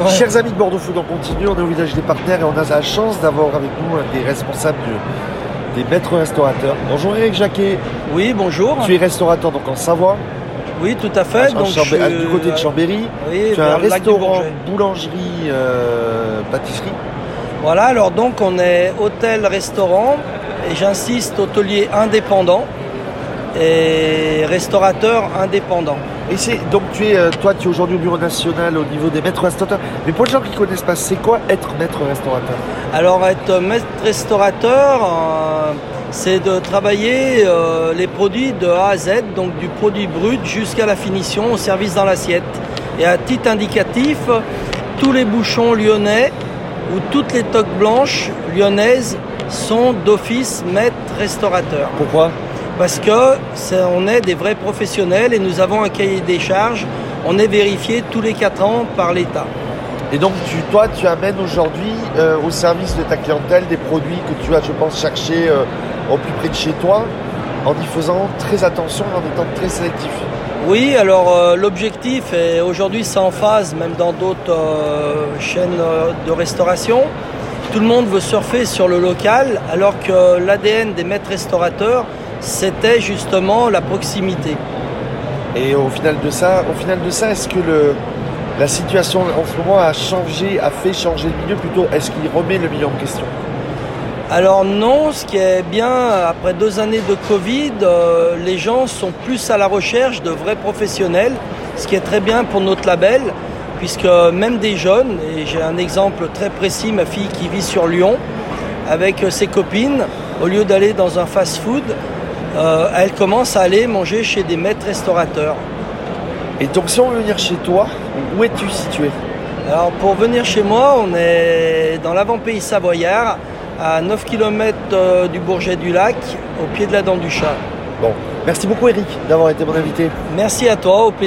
Ouais. Chers amis de Bordeaux Food, on continue, on est au village des partenaires et on a la chance d'avoir avec nous un des responsables du- des maîtres restaurateurs. Bonjour Eric Jacquet, Oui, bonjour. tu es restaurateur donc en Savoie, Oui, tout à fait. en Donc, Chambé- je- à- du côté de Chambéry. Oui, tu as un restaurant, boulangerie, euh, pâtisserie. Voilà, alors donc on est hôtel-restaurant et j'insiste, hôtelier indépendant et restaurateur indépendant. Et c'est donc tu es euh, toi tu es aujourd'hui au bureau national au niveau des maîtres restaurateurs. Mais pour les gens qui connaissent pas, c'est quoi être maître restaurateur? Alors être maître restaurateur, euh, c'est de travailler euh, les produits de A à Z, donc du produit brut jusqu'à la finition au service dans l'assiette. Et à titre indicatif, tous les bouchons lyonnais ou toutes les toques blanches lyonnaises sont d'office maître restaurateur. Pourquoi? Parce que c'est- on est des vrais professionnels et nous avons un cahier des charges. On est vérifié tous les 4 ans par l'État. Et donc tu, toi tu amènes aujourd'hui euh, au service de ta clientèle des produits que tu vas je pense chercher euh, au plus près de chez toi en y faisant très attention et en étant très sélectif. Oui, alors euh, l'objectif, et aujourd'hui c'est en phase, même dans d'autres chaînes de restauration, tout le monde veut surfer sur le local, alors que l'ADN des maîtres restaurateurs, c'était justement la proximité. Et au final de ça, au final de ça, est-ce que le, la situation en ce moment a changé, a fait changer le milieu plutôt Est-ce qu'il remet le milieu en question? Alors non, ce qui est bien, après deux années de Covid, euh, les gens sont plus à la recherche de vrais professionnels, ce qui est très bien pour notre label, puisque même des jeunes, et j'ai un exemple très précis, ma fille qui vit sur Lyon, avec ses copines, au lieu d'aller dans un fast-food, euh, elle commence à aller manger chez des maîtres restaurateurs. Et donc si on veut venir chez toi, où es-tu situé Alors pour venir chez moi, on est dans l'avant-pays savoyard, à 9 km du Bourget du Lac, au pied de la Dent du Chat. Bon, merci beaucoup Eric d'avoir été mon invité. Merci à toi, au plaisir.